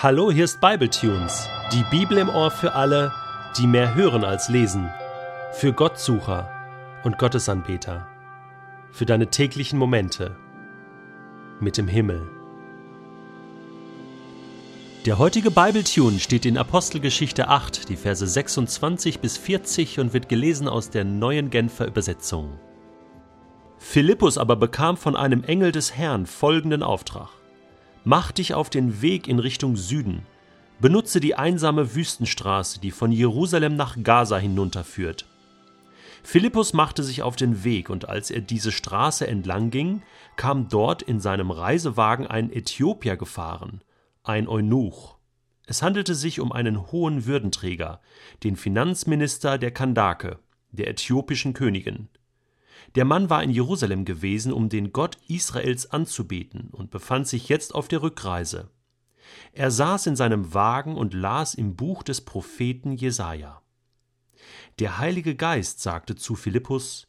Hallo, hier ist Bibletunes, die Bibel im Ohr für alle, die mehr hören als lesen, für Gottsucher und Gottesanbeter, für deine täglichen Momente mit dem Himmel. Der heutige Bibletune steht in Apostelgeschichte 8, die Verse 26 bis 40 und wird gelesen aus der neuen Genfer Übersetzung. Philippus aber bekam von einem Engel des Herrn folgenden Auftrag. Mach dich auf den Weg in Richtung Süden. Benutze die einsame Wüstenstraße, die von Jerusalem nach Gaza hinunterführt. Philippus machte sich auf den Weg, und als er diese Straße entlang ging, kam dort in seinem Reisewagen ein Äthiopier gefahren, ein Eunuch. Es handelte sich um einen hohen Würdenträger, den Finanzminister der Kandake, der äthiopischen Königin. Der Mann war in Jerusalem gewesen, um den Gott Israels anzubeten und befand sich jetzt auf der Rückreise. Er saß in seinem Wagen und las im Buch des Propheten Jesaja. Der Heilige Geist sagte zu Philippus: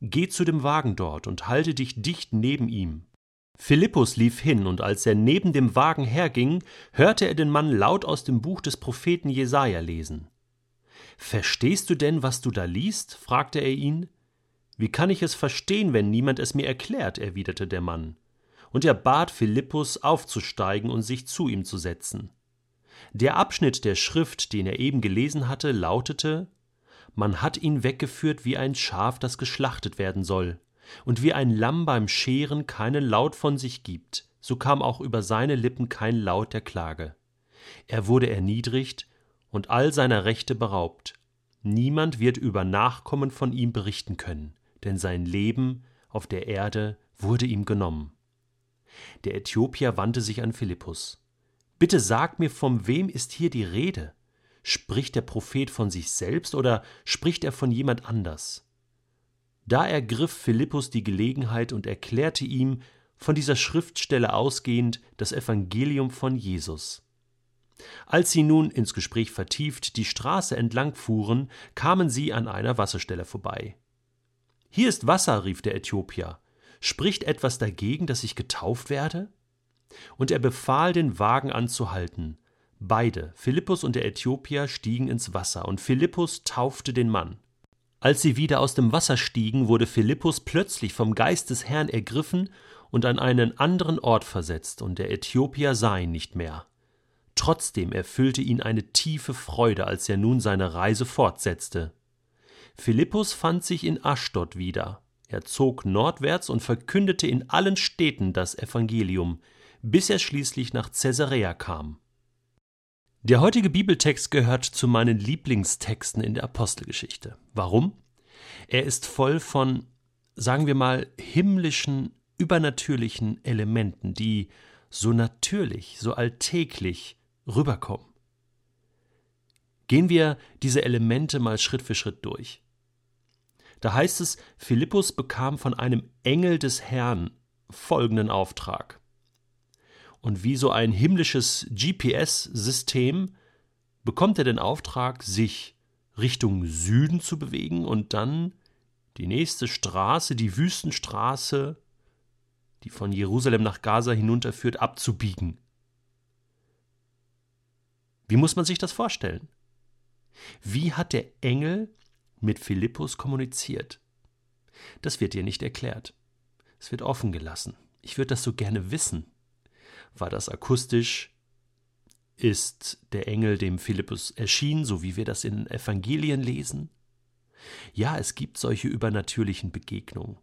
Geh zu dem Wagen dort und halte dich dicht neben ihm. Philippus lief hin, und als er neben dem Wagen herging, hörte er den Mann laut aus dem Buch des Propheten Jesaja lesen. Verstehst du denn, was du da liest? fragte er ihn. Wie kann ich es verstehen, wenn niemand es mir erklärt? erwiderte der Mann. Und er bat Philippus aufzusteigen und sich zu ihm zu setzen. Der Abschnitt der Schrift, den er eben gelesen hatte, lautete Man hat ihn weggeführt wie ein Schaf, das geschlachtet werden soll, und wie ein Lamm beim Scheren keinen Laut von sich gibt, so kam auch über seine Lippen kein Laut der Klage. Er wurde erniedrigt und all seiner Rechte beraubt. Niemand wird über Nachkommen von ihm berichten können denn sein Leben auf der Erde wurde ihm genommen. Der Äthiopier wandte sich an Philippus. Bitte sag mir, von wem ist hier die Rede? Spricht der Prophet von sich selbst oder spricht er von jemand anders? Da ergriff Philippus die Gelegenheit und erklärte ihm, von dieser Schriftstelle ausgehend, das Evangelium von Jesus. Als sie nun ins Gespräch vertieft die Straße entlang fuhren, kamen sie an einer Wasserstelle vorbei. Hier ist Wasser, rief der Äthiopier. Spricht etwas dagegen, dass ich getauft werde? Und er befahl, den Wagen anzuhalten. Beide, Philippus und der Äthiopier, stiegen ins Wasser, und Philippus taufte den Mann. Als sie wieder aus dem Wasser stiegen, wurde Philippus plötzlich vom Geist des Herrn ergriffen und an einen anderen Ort versetzt, und der Äthiopier sah ihn nicht mehr. Trotzdem erfüllte ihn eine tiefe Freude, als er nun seine Reise fortsetzte. Philippus fand sich in Aschdod wieder. Er zog nordwärts und verkündete in allen Städten das Evangelium, bis er schließlich nach Caesarea kam. Der heutige Bibeltext gehört zu meinen Lieblingstexten in der Apostelgeschichte. Warum? Er ist voll von, sagen wir mal, himmlischen, übernatürlichen Elementen, die so natürlich, so alltäglich rüberkommen. Gehen wir diese Elemente mal Schritt für Schritt durch. Da heißt es, Philippus bekam von einem Engel des Herrn folgenden Auftrag. Und wie so ein himmlisches GPS-System bekommt er den Auftrag, sich Richtung Süden zu bewegen und dann die nächste Straße, die Wüstenstraße, die von Jerusalem nach Gaza hinunterführt, abzubiegen. Wie muss man sich das vorstellen? Wie hat der Engel mit Philippus kommuniziert? Das wird dir nicht erklärt. Es wird offen gelassen. Ich würde das so gerne wissen. War das akustisch? Ist der Engel dem Philippus erschienen, so wie wir das in Evangelien lesen? Ja, es gibt solche übernatürlichen Begegnungen.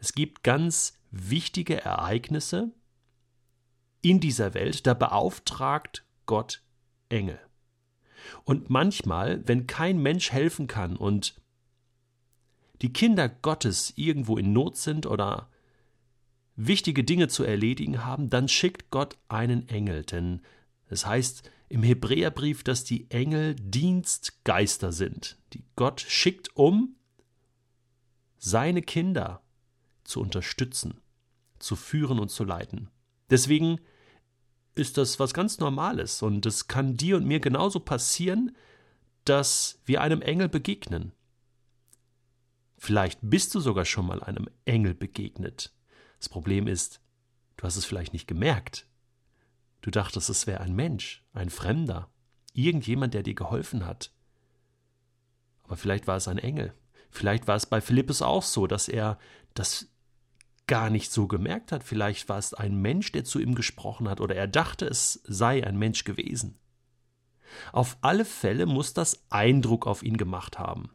Es gibt ganz wichtige Ereignisse in dieser Welt, da beauftragt Gott Engel. Und manchmal, wenn kein Mensch helfen kann und die Kinder Gottes irgendwo in Not sind oder wichtige Dinge zu erledigen haben, dann schickt Gott einen Engel, denn es heißt im Hebräerbrief, dass die Engel Dienstgeister sind, die Gott schickt, um seine Kinder zu unterstützen, zu führen und zu leiten. Deswegen ist das was ganz Normales und es kann dir und mir genauso passieren, dass wir einem Engel begegnen. Vielleicht bist du sogar schon mal einem Engel begegnet. Das Problem ist, du hast es vielleicht nicht gemerkt. Du dachtest, es wäre ein Mensch, ein Fremder, irgendjemand, der dir geholfen hat. Aber vielleicht war es ein Engel. Vielleicht war es bei Philippus auch so, dass er das gar nicht so gemerkt hat. Vielleicht war es ein Mensch, der zu ihm gesprochen hat, oder er dachte, es sei ein Mensch gewesen. Auf alle Fälle muss das Eindruck auf ihn gemacht haben.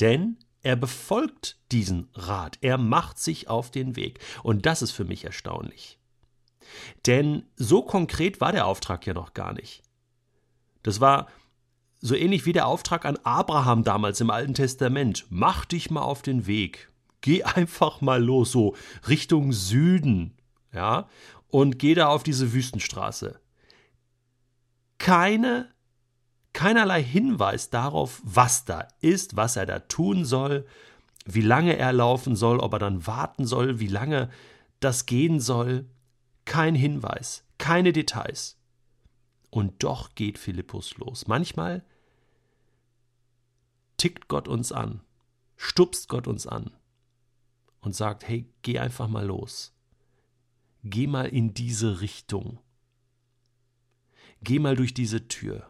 Denn er befolgt diesen Rat, er macht sich auf den Weg. Und das ist für mich erstaunlich. Denn so konkret war der Auftrag ja noch gar nicht. Das war so ähnlich wie der Auftrag an Abraham damals im Alten Testament. Mach dich mal auf den Weg. Geh einfach mal los, so Richtung Süden, ja, und geh da auf diese Wüstenstraße. Keine, keinerlei Hinweis darauf, was da ist, was er da tun soll, wie lange er laufen soll, ob er dann warten soll, wie lange das gehen soll. Kein Hinweis, keine Details. Und doch geht Philippus los. Manchmal tickt Gott uns an, stupst Gott uns an und sagt, hey, geh einfach mal los. Geh mal in diese Richtung. Geh mal durch diese Tür.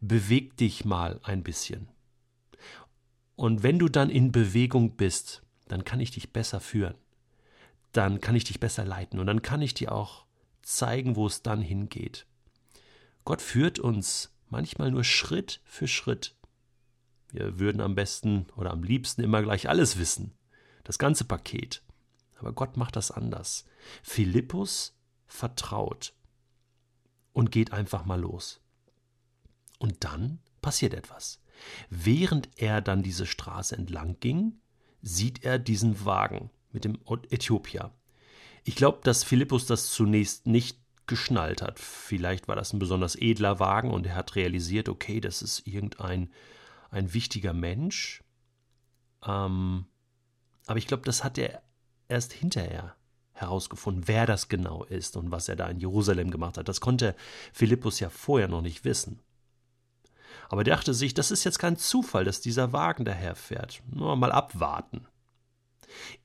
Beweg dich mal ein bisschen. Und wenn du dann in Bewegung bist, dann kann ich dich besser führen. Dann kann ich dich besser leiten und dann kann ich dir auch zeigen, wo es dann hingeht. Gott führt uns manchmal nur Schritt für Schritt. Wir würden am besten oder am liebsten immer gleich alles wissen, das ganze Paket. Aber Gott macht das anders. Philippus vertraut und geht einfach mal los. Und dann passiert etwas. Während er dann diese Straße entlang ging, sieht er diesen Wagen mit dem Äthiopier. Ich glaube, dass Philippus das zunächst nicht geschnallt hat. Vielleicht war das ein besonders edler Wagen und er hat realisiert, okay, das ist irgendein ein wichtiger Mensch. Ähm, aber ich glaube, das hat er erst hinterher herausgefunden, wer das genau ist und was er da in Jerusalem gemacht hat. Das konnte Philippus ja vorher noch nicht wissen. Aber er dachte sich, das ist jetzt kein Zufall, dass dieser Wagen daherfährt. Nur mal abwarten.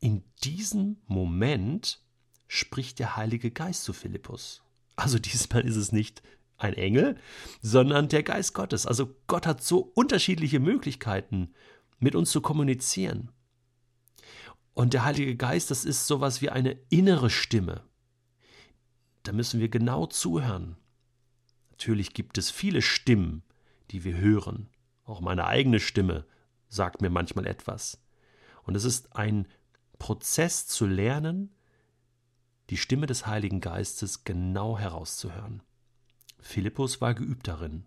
In diesem Moment spricht der Heilige Geist zu Philippus. Also diesmal ist es nicht ein Engel, sondern der Geist Gottes. Also Gott hat so unterschiedliche Möglichkeiten, mit uns zu kommunizieren. Und der Heilige Geist, das ist sowas wie eine innere Stimme. Da müssen wir genau zuhören. Natürlich gibt es viele Stimmen, die wir hören. Auch meine eigene Stimme sagt mir manchmal etwas. Und es ist ein Prozess zu lernen, die Stimme des Heiligen Geistes genau herauszuhören. Philippus war geübt darin.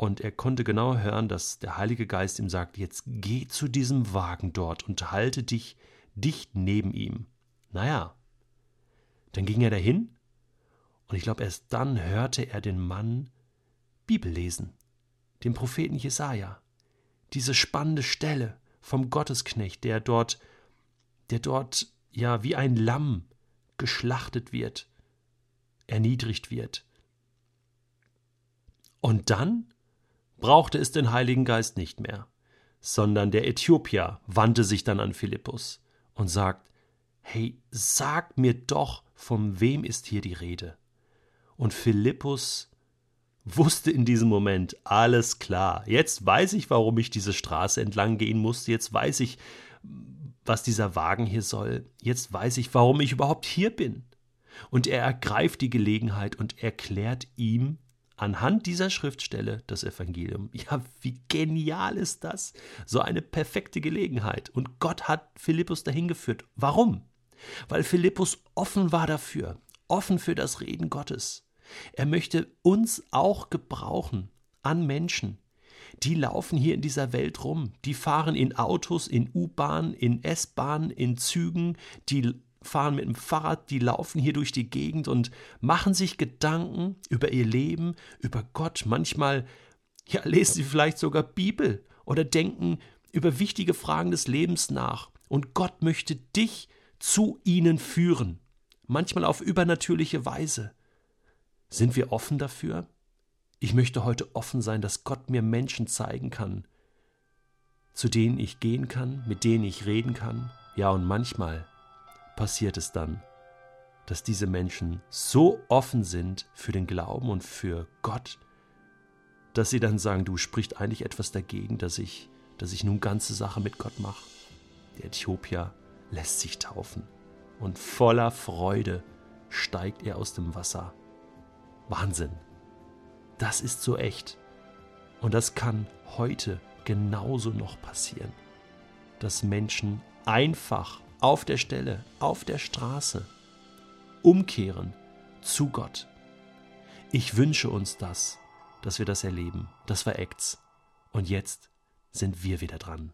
Und er konnte genau hören, dass der Heilige Geist ihm sagt, jetzt geh zu diesem Wagen dort und halte dich dicht neben ihm. Naja, dann ging er dahin, und ich glaube, erst dann hörte er den Mann Bibel lesen, den Propheten Jesaja. Diese spannende Stelle vom Gottesknecht, der dort, der dort ja wie ein Lamm geschlachtet wird, erniedrigt wird. Und dann brauchte es den Heiligen Geist nicht mehr, sondern der Äthiopier wandte sich dann an Philippus und sagt, Hey, sag mir doch, von wem ist hier die Rede? Und Philippus wusste in diesem Moment, alles klar, jetzt weiß ich, warum ich diese Straße entlang gehen musste, jetzt weiß ich, was dieser Wagen hier soll. Jetzt weiß ich, warum ich überhaupt hier bin. Und er ergreift die Gelegenheit und erklärt ihm anhand dieser Schriftstelle das Evangelium. Ja, wie genial ist das? So eine perfekte Gelegenheit. Und Gott hat Philippus dahin geführt. Warum? Weil Philippus offen war dafür, offen für das Reden Gottes. Er möchte uns auch gebrauchen an Menschen, die laufen hier in dieser Welt rum. Die fahren in Autos, in U-Bahn, in S-Bahn, in Zügen, die fahren mit dem Fahrrad, die laufen hier durch die Gegend und machen sich Gedanken über ihr Leben, über Gott. Manchmal ja, lesen sie vielleicht sogar Bibel oder denken über wichtige Fragen des Lebens nach. Und Gott möchte dich zu ihnen führen, manchmal auf übernatürliche Weise. Sind wir offen dafür? Ich möchte heute offen sein, dass Gott mir Menschen zeigen kann, zu denen ich gehen kann, mit denen ich reden kann. Ja, und manchmal passiert es dann, dass diese Menschen so offen sind für den Glauben und für Gott, dass sie dann sagen, du sprichst eigentlich etwas dagegen, dass ich, dass ich nun ganze Sache mit Gott mache. Der Äthiopier lässt sich taufen und voller Freude steigt er aus dem Wasser. Wahnsinn. Das ist so echt. Und das kann heute genauso noch passieren, dass Menschen einfach auf der Stelle, auf der Straße umkehren zu Gott. Ich wünsche uns das, dass wir das erleben. Das war Acts. Und jetzt sind wir wieder dran.